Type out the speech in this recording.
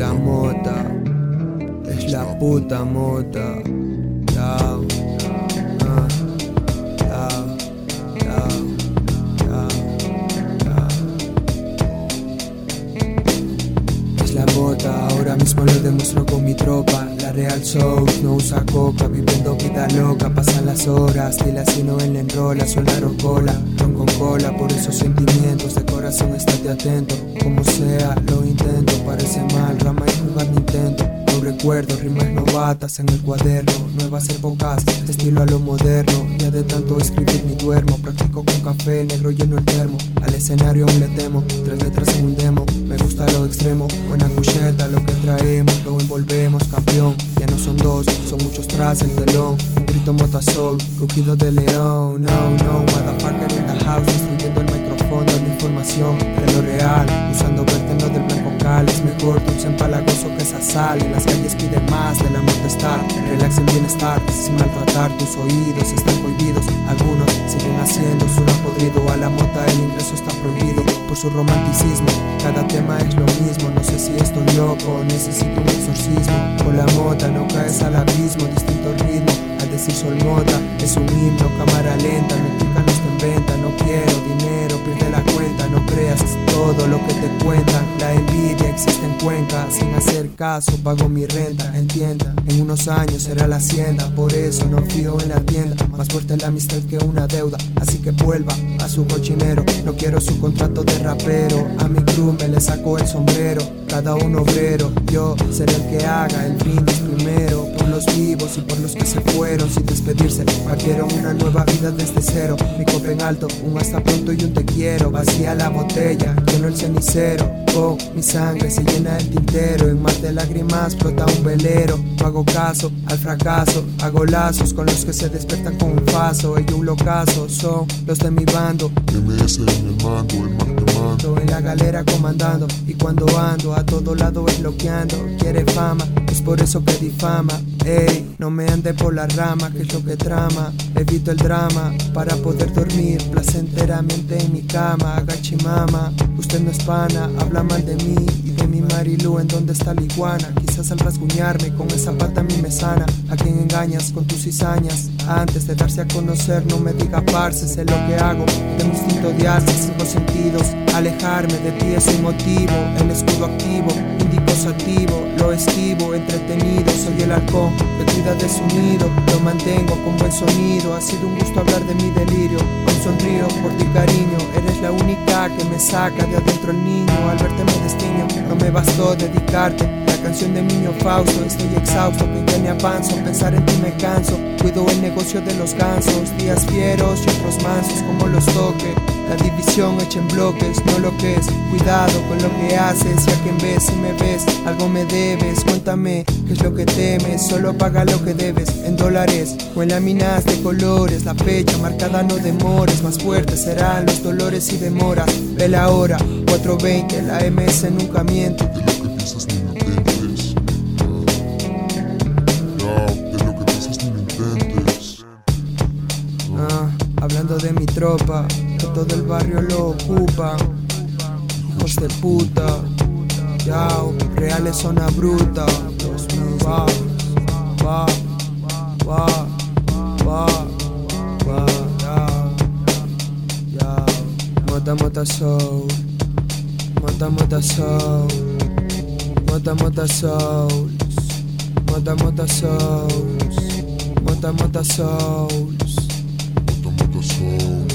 la mota, es la puta mota. Yao, ah, demuestro con mi tropa. La Real Soul no usa coca, viviendo vida loca. Pasan las horas, dile así no él enrola, suena cola, ron con cola. Por esos sentimientos de corazón, estate atento. Como sea, lo intento, parece mal, rama y jugar Nintendo. No recuerdo rimas novatas en el cuaderno, nuevas épocas, estilo a lo moderno. Ya de tanto escribir ni duermo, practico con café negro lleno el termo. Al escenario aún le temo, tres letras en un demo. Gusta lo extremo, buena cucheta, lo que traemos, lo envolvemos, campeón. Ya no son dos, son muchos tras el telón. Un grito motasol, rugido de león. No, no, motherfucker in the house, destruyendo el micrófono, la información de lo real. Usando verteno del blanco cal, es mejor dulce empalagoso que esa sal. En las calles piden más de la estar, relax en bienestar, sin maltratar tus oídos, están prohibidos. Algunos siguen haciendo su podrido, a la mota el ingreso está prohibido por su romanticismo. Cada tema es lo mismo, no sé si estoy loco, necesito un exorcismo. Con la mota no caes al abismo, distinto ritmo. Al decir sol mota, es un himno, cámara lenta, no está en venta, no quiero dinero, pierde la cuenta, no creas todo lo que te cuentan. La envidia existe en Cuenca, sin hacer caso, pago mi renta, entienda. En unos años será la hacienda, por eso no fío en la tienda. Más fuerte la amistad que una deuda, así que vuelva a su cochinero. No quiero su contrato de rapero, a mi crew me le saco el sombrero. Cada uno obrero, yo seré el que haga el brindis primero. Por los vivos y por los que se fueron sin despedirse. Quiero una nueva vida desde cero. Mi copa en alto, un hasta pronto y un te quiero. Vacía la botella, lleno el cenicero. Mi sangre se llena el tintero. En mar de lágrimas flota un velero. No hago caso al fracaso. Hago lazos con los que se despiertan con un paso. Ellos un locazo son los de mi bando. MS en el mando, el man que mando. En la galera comandando. Y cuando ando a todo lado es bloqueando. Quiere fama, es por eso que difama. Ey, no me ande por la rama, que lo que trama. Evito el drama para poder dormir placenteramente en mi cama. Agachimama, usted no es pana, habla mal de mí y de mi Marilu. ¿En dónde está la iguana? Quizás al rasguñarme con esa pata a mí me sana. A quien engañas con tus cizañas. Antes de darse a conocer, no me diga parce, sé lo que hago. De mi instinto de cinco sentidos. Alejarme de ti es un motivo. El escudo activo, lo esquivo, entretenido. Soy el halcón que cuida de su nido. Lo mantengo con buen sonido. Ha sido un gusto hablar de mi delirio. Hoy sonrío por ti, cariño. Eres la única que me saca de adentro el niño. Al verte me destino, no me bastó dedicarte. La canción de niño Fausto, estoy exhausto, que ya me avanzo, pensar en ti me canso. Negocio de los gansos, días fieros y otros mansos como los toque. La división hecha en bloques, no lo que es. Cuidado con lo que haces, y a quien ves si me ves, algo me debes. Cuéntame qué es lo que temes, solo paga lo que debes en dólares o en láminas de colores. La fecha marcada no demores, más fuertes serán los dolores y demoras. Ve la hora, 420, la MS nunca miente. De mi tropa, que todo el barrio lo ocupa. Hijos de puta, yao, reales zona bruta. Va, va, va, va, va, yao, yao. Mota, mota soul, mota, mota soul, mota, mota souls, mota, mota souls, mota, mota souls. So.